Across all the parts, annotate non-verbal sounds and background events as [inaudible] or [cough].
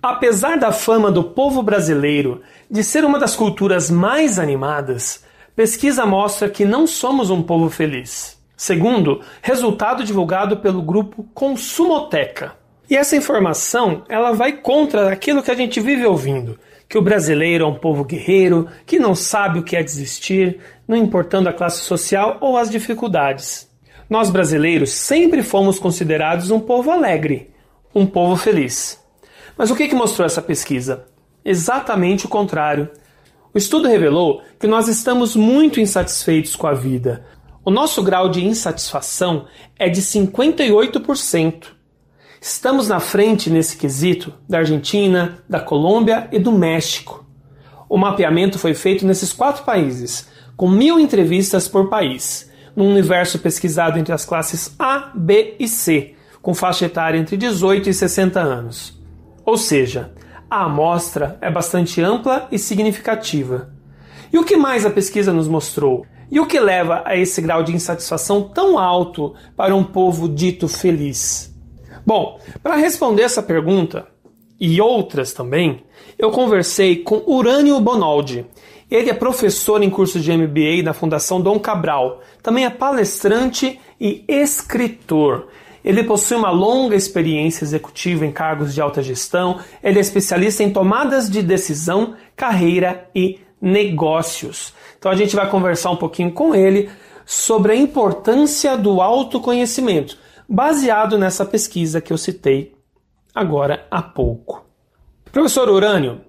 Apesar da fama do povo brasileiro de ser uma das culturas mais animadas, pesquisa mostra que não somos um povo feliz. Segundo, resultado divulgado pelo grupo Consumoteca. E essa informação, ela vai contra aquilo que a gente vive ouvindo, que o brasileiro é um povo guerreiro, que não sabe o que é desistir, não importando a classe social ou as dificuldades. Nós brasileiros sempre fomos considerados um povo alegre, um povo feliz. Mas o que, que mostrou essa pesquisa? Exatamente o contrário. O estudo revelou que nós estamos muito insatisfeitos com a vida. O nosso grau de insatisfação é de 58%. Estamos na frente nesse quesito da Argentina, da Colômbia e do México. O mapeamento foi feito nesses quatro países, com mil entrevistas por país, num universo pesquisado entre as classes A, B e C, com faixa etária entre 18 e 60 anos. Ou seja, a amostra é bastante ampla e significativa. E o que mais a pesquisa nos mostrou? E o que leva a esse grau de insatisfação tão alto para um povo dito feliz? Bom, para responder essa pergunta e outras também, eu conversei com Urânio Bonaldi. Ele é professor em curso de MBA da Fundação Dom Cabral, também é palestrante e escritor. Ele possui uma longa experiência executiva em cargos de alta gestão, ele é especialista em tomadas de decisão, carreira e negócios. Então a gente vai conversar um pouquinho com ele sobre a importância do autoconhecimento, baseado nessa pesquisa que eu citei agora há pouco. Professor Urânio,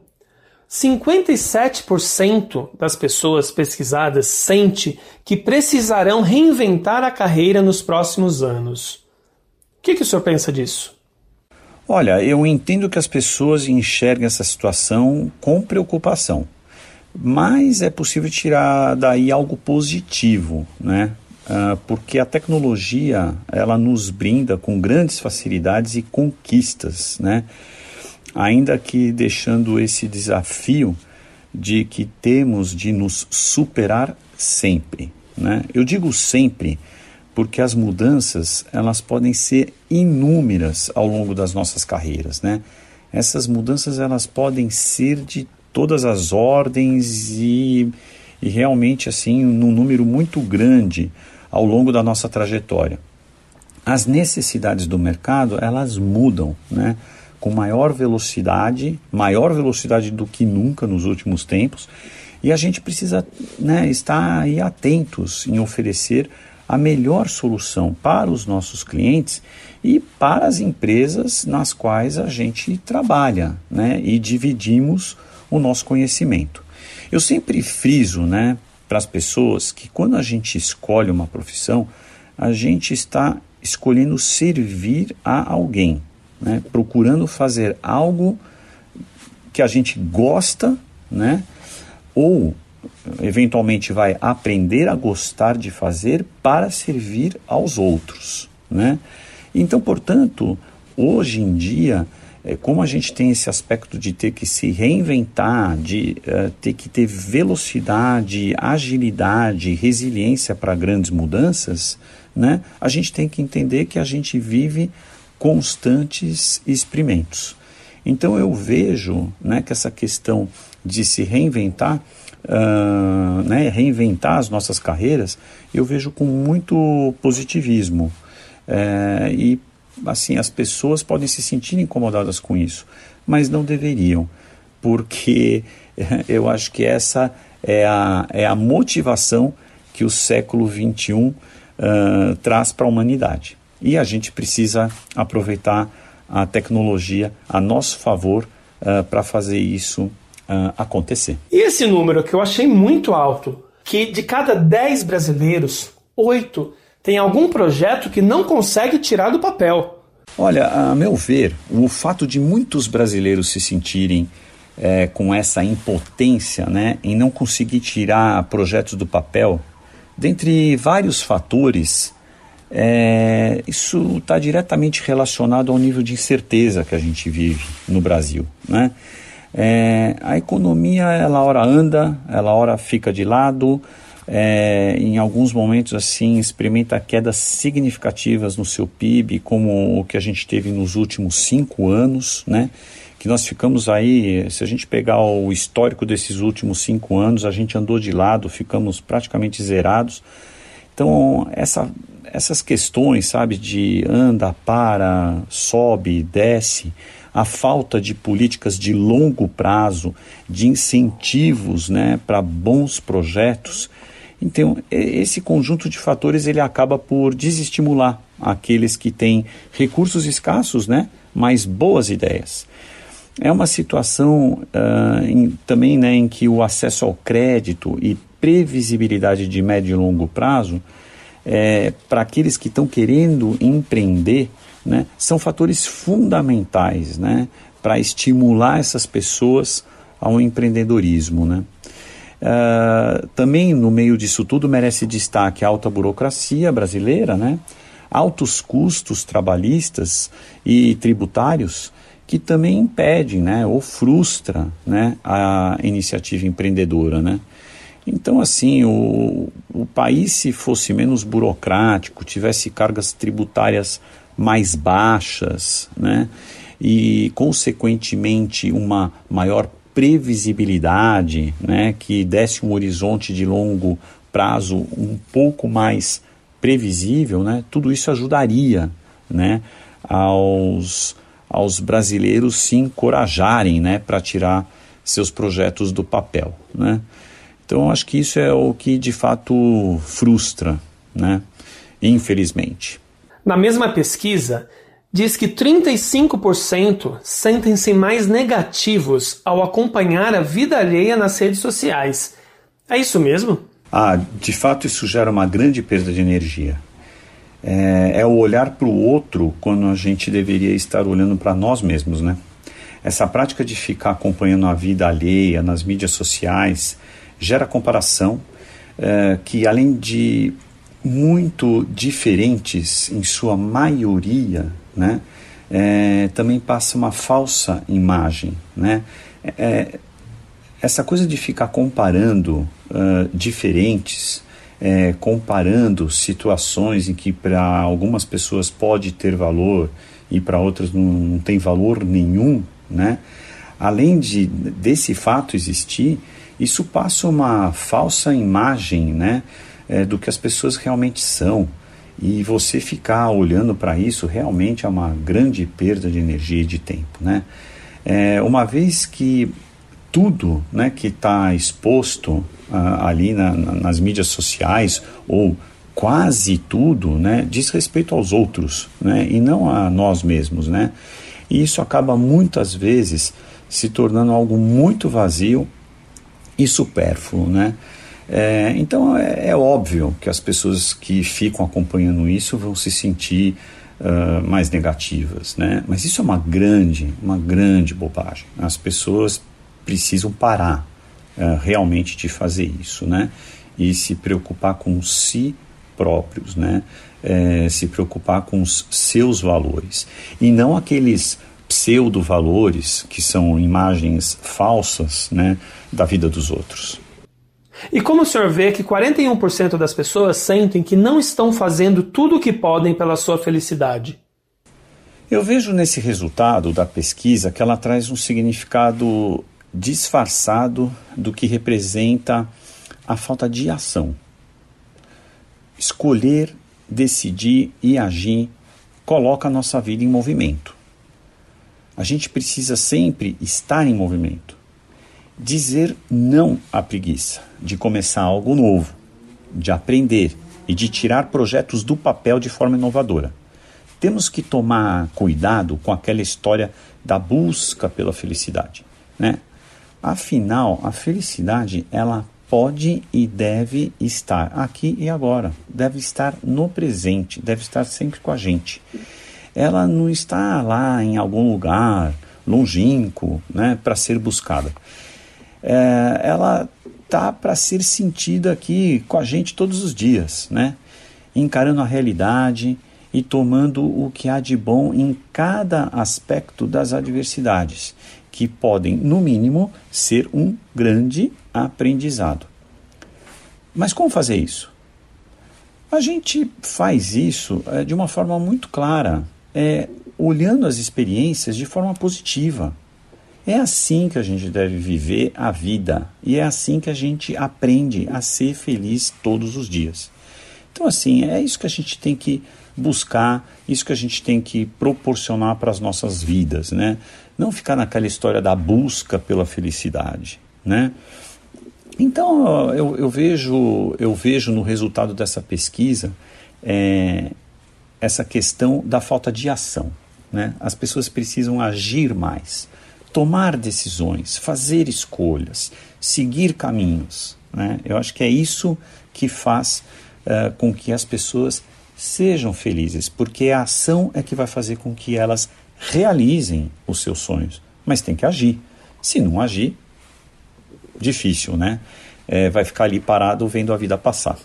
57% das pessoas pesquisadas sente que precisarão reinventar a carreira nos próximos anos. O que, que o senhor pensa disso? Olha, eu entendo que as pessoas enxerguem essa situação com preocupação, mas é possível tirar daí algo positivo, né? Uh, porque a tecnologia ela nos brinda com grandes facilidades e conquistas, né? Ainda que deixando esse desafio de que temos de nos superar sempre, né? Eu digo sempre porque as mudanças elas podem ser inúmeras ao longo das nossas carreiras, né? Essas mudanças elas podem ser de todas as ordens e, e realmente assim num número muito grande ao longo da nossa trajetória. As necessidades do mercado elas mudam, né? Com maior velocidade, maior velocidade do que nunca nos últimos tempos, e a gente precisa né, estar atentos em oferecer a melhor solução para os nossos clientes e para as empresas nas quais a gente trabalha né, e dividimos o nosso conhecimento. Eu sempre friso né, para as pessoas que quando a gente escolhe uma profissão, a gente está escolhendo servir a alguém, né, procurando fazer algo que a gente gosta, né, ou eventualmente vai aprender a gostar de fazer para servir aos outros, né? Então, portanto, hoje em dia, é, como a gente tem esse aspecto de ter que se reinventar, de uh, ter que ter velocidade, agilidade, resiliência para grandes mudanças, né? A gente tem que entender que a gente vive constantes experimentos. Então eu vejo né, que essa questão de se reinventar uh, né, reinventar as nossas carreiras, eu vejo com muito positivismo. É, e assim, as pessoas podem se sentir incomodadas com isso, mas não deveriam, porque [laughs] eu acho que essa é a, é a motivação que o século XXI uh, traz para a humanidade. E a gente precisa aproveitar a tecnologia a nosso favor uh, para fazer isso uh, acontecer. E esse número que eu achei muito alto, que de cada 10 brasileiros, 8 tem algum projeto que não consegue tirar do papel. Olha, a meu ver, o fato de muitos brasileiros se sentirem é, com essa impotência né, em não conseguir tirar projetos do papel, dentre vários fatores, é, isso está diretamente relacionado ao nível de incerteza que a gente vive no Brasil. Né? É, a economia, ela hora anda, ela hora fica de lado, é, em alguns momentos assim experimenta quedas significativas no seu PIB, como o que a gente teve nos últimos cinco anos, né? que nós ficamos aí, se a gente pegar o histórico desses últimos cinco anos, a gente andou de lado, ficamos praticamente zerados. Então, essa, essas questões, sabe, de anda, para, sobe, desce, a falta de políticas de longo prazo, de incentivos né, para bons projetos. Então, esse conjunto de fatores ele acaba por desestimular aqueles que têm recursos escassos, né, mas boas ideias. É uma situação uh, em, também né, em que o acesso ao crédito e previsibilidade de médio e longo prazo, é, para aqueles que estão querendo empreender, né, são fatores fundamentais né, para estimular essas pessoas ao empreendedorismo. Né. Uh, também no meio disso tudo merece destaque a alta burocracia brasileira, né, altos custos trabalhistas e tributários que também impede, né, ou frustra, né, a iniciativa empreendedora, né. Então, assim, o, o país se fosse menos burocrático, tivesse cargas tributárias mais baixas, né, e consequentemente uma maior previsibilidade, né, que desse um horizonte de longo prazo um pouco mais previsível, né, tudo isso ajudaria, né, aos aos brasileiros se encorajarem né, para tirar seus projetos do papel. Né? Então, acho que isso é o que de fato frustra, né? infelizmente. Na mesma pesquisa, diz que 35% sentem-se mais negativos ao acompanhar a vida alheia nas redes sociais. É isso mesmo? Ah, de fato, isso gera uma grande perda de energia é, é o olhar para o outro quando a gente deveria estar olhando para nós mesmos, né? Essa prática de ficar acompanhando a vida alheia nas mídias sociais gera comparação é, que, além de muito diferentes em sua maioria, né, é, também passa uma falsa imagem, né? É, essa coisa de ficar comparando uh, diferentes é, comparando situações em que para algumas pessoas pode ter valor e para outras não, não, tem valor nenhum, né? Além de desse fato existir, isso passa uma falsa imagem, né, é, do que as pessoas realmente são. E você ficar olhando para isso realmente é uma grande perda de energia e de tempo, né? É, uma vez que tudo, né, que está exposto uh, ali na, na, nas mídias sociais ou quase tudo, né, diz respeito aos outros, né, e não a nós mesmos, né. E isso acaba muitas vezes se tornando algo muito vazio e supérfluo, né. É, então é, é, óbvio que as pessoas que ficam acompanhando isso vão se sentir uh, mais negativas, né? Mas isso é uma grande, uma grande bobagem. As pessoas precisam parar uh, realmente de fazer isso, né? E se preocupar com si próprios, né? É, se preocupar com os seus valores e não aqueles pseudo-valores que são imagens falsas, né, da vida dos outros. E como o senhor vê que 41% das pessoas sentem que não estão fazendo tudo o que podem pela sua felicidade? Eu vejo nesse resultado da pesquisa que ela traz um significado disfarçado do que representa a falta de ação. Escolher, decidir e agir coloca a nossa vida em movimento. A gente precisa sempre estar em movimento. Dizer não à preguiça de começar algo novo, de aprender e de tirar projetos do papel de forma inovadora. Temos que tomar cuidado com aquela história da busca pela felicidade. Né? Afinal, a felicidade ela pode e deve estar aqui e agora, deve estar no presente, deve estar sempre com a gente. Ela não está lá em algum lugar longínquo, né, para ser buscada. É, ela tá para ser sentida aqui com a gente todos os dias, né? Encarando a realidade e tomando o que há de bom em cada aspecto das adversidades que podem, no mínimo, ser um grande aprendizado. Mas como fazer isso? A gente faz isso é, de uma forma muito clara, é, olhando as experiências de forma positiva. É assim que a gente deve viver a vida e é assim que a gente aprende a ser feliz todos os dias. Então, assim, é isso que a gente tem que buscar, isso que a gente tem que proporcionar para as nossas vidas, né? Não ficar naquela história da busca pela felicidade, né? Então, eu, eu vejo, eu vejo no resultado dessa pesquisa é, essa questão da falta de ação. Né? As pessoas precisam agir mais, tomar decisões, fazer escolhas, seguir caminhos. Né? Eu acho que é isso que faz uh, com que as pessoas sejam felizes, porque a ação é que vai fazer com que elas realizem os seus sonhos. Mas tem que agir. Se não agir, difícil, né? É, vai ficar ali parado vendo a vida passar.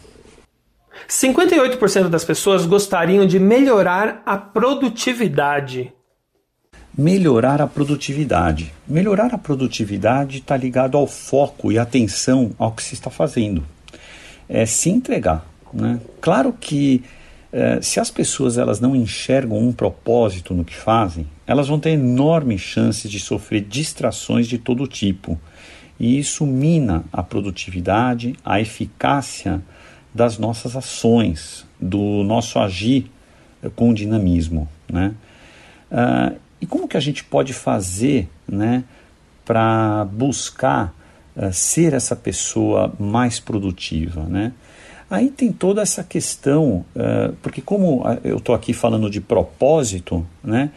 58% das pessoas gostariam de melhorar a produtividade. Melhorar a produtividade. Melhorar a produtividade está ligado ao foco e atenção ao que se está fazendo. É se entregar. Né? Claro que é, se as pessoas elas não enxergam um propósito no que fazem, elas vão ter enormes chances de sofrer distrações de todo tipo. E isso mina a produtividade, a eficácia das nossas ações, do nosso agir com dinamismo. Né? Uh, e como que a gente pode fazer né, para buscar uh, ser essa pessoa mais produtiva? Né? Aí tem toda essa questão, uh, porque como eu estou aqui falando de propósito, né,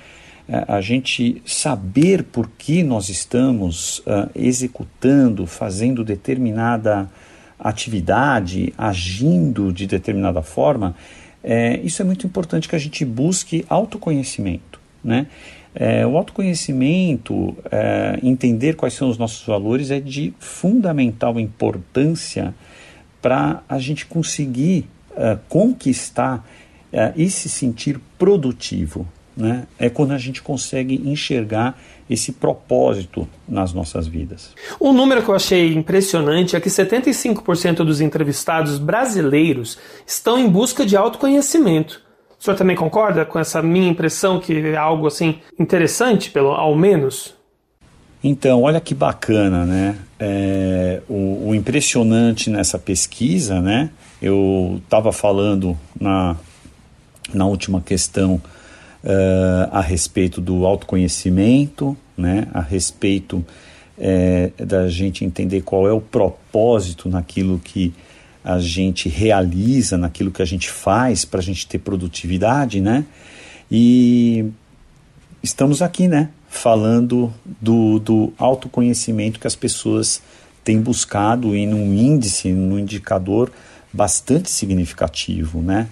a gente saber por que nós estamos executando, fazendo determinada atividade, agindo de determinada forma, é, isso é muito importante que a gente busque autoconhecimento. Né? É, o autoconhecimento, é, entender quais são os nossos valores, é de fundamental importância para a gente conseguir é, conquistar é, e se sentir produtivo. Né? É quando a gente consegue enxergar esse propósito nas nossas vidas. Um número que eu achei impressionante é que 75% dos entrevistados brasileiros estão em busca de autoconhecimento. O senhor também concorda com essa minha impressão que é algo assim interessante, pelo ao menos? Então, olha que bacana, né? É, o, o, impressionante nessa pesquisa, né? Eu estava falando na, na última questão uh, a respeito do autoconhecimento, né, a respeito é, da gente entender qual é o propósito naquilo que a gente realiza, naquilo que a gente faz para a gente ter produtividade, né? E estamos aqui, né? Falando do, do autoconhecimento que as pessoas têm buscado em um índice, num indicador bastante significativo, né?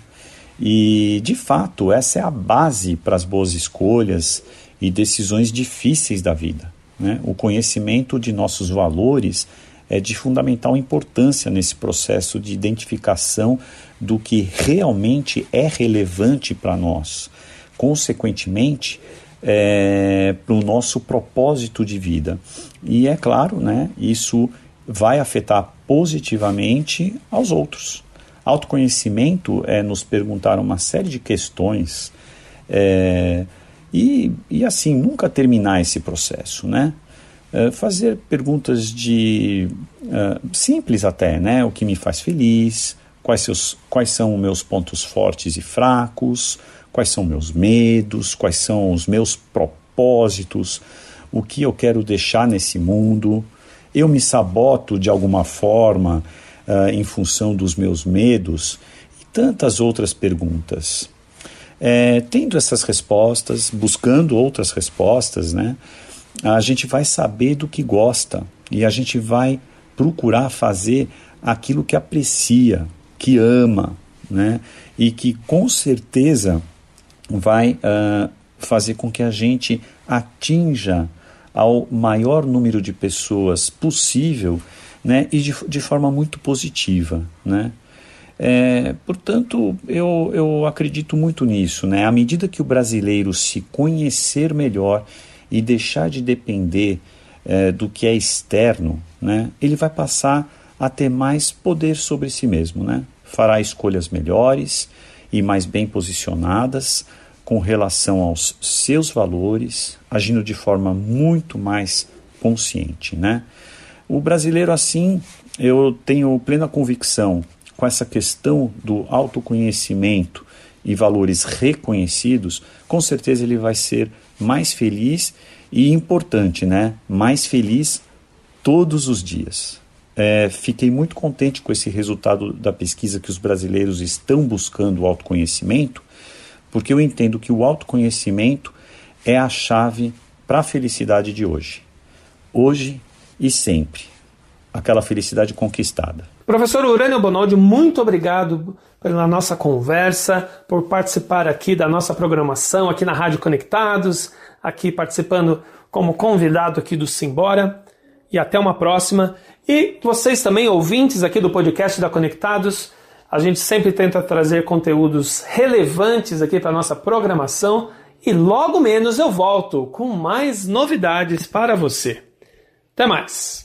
E, de fato, essa é a base para as boas escolhas e decisões difíceis da vida. Né? O conhecimento de nossos valores é de fundamental importância nesse processo de identificação do que realmente é relevante para nós. Consequentemente, é, para o nosso propósito de vida. E é claro, né, isso vai afetar positivamente aos outros. Autoconhecimento é nos perguntar uma série de questões é, e, e, assim, nunca terminar esse processo, né? É, fazer perguntas de uh, simples até, né? O que me faz feliz, quais, seus, quais são meus pontos fortes e fracos, quais são meus medos, quais são os meus propósitos, o que eu quero deixar nesse mundo. Eu me saboto de alguma forma uh, em função dos meus medos e tantas outras perguntas. É, tendo essas respostas, buscando outras respostas, né, a gente vai saber do que gosta e a gente vai procurar fazer aquilo que aprecia, que ama, né, e que com certeza vai uh, fazer com que a gente atinja ao maior número de pessoas possível né, e de, de forma muito positiva. Né? É, portanto, eu, eu acredito muito nisso. Né? À medida que o brasileiro se conhecer melhor e deixar de depender é, do que é externo, né, ele vai passar a ter mais poder sobre si mesmo. Né? Fará escolhas melhores e mais bem posicionadas com relação aos seus valores, agindo de forma muito mais consciente, né? O brasileiro, assim, eu tenho plena convicção com essa questão do autoconhecimento e valores reconhecidos, com certeza ele vai ser mais feliz e importante, né? Mais feliz todos os dias. É, fiquei muito contente com esse resultado da pesquisa que os brasileiros estão buscando o autoconhecimento, porque eu entendo que o autoconhecimento é a chave para a felicidade de hoje. Hoje e sempre. Aquela felicidade conquistada. Professor Urânio Bonaldi, muito obrigado pela nossa conversa, por participar aqui da nossa programação aqui na Rádio Conectados, aqui participando como convidado aqui do Simbora. E até uma próxima. E vocês também, ouvintes aqui do podcast da Conectados, a gente sempre tenta trazer conteúdos relevantes aqui para nossa programação e logo menos eu volto com mais novidades para você. Até mais!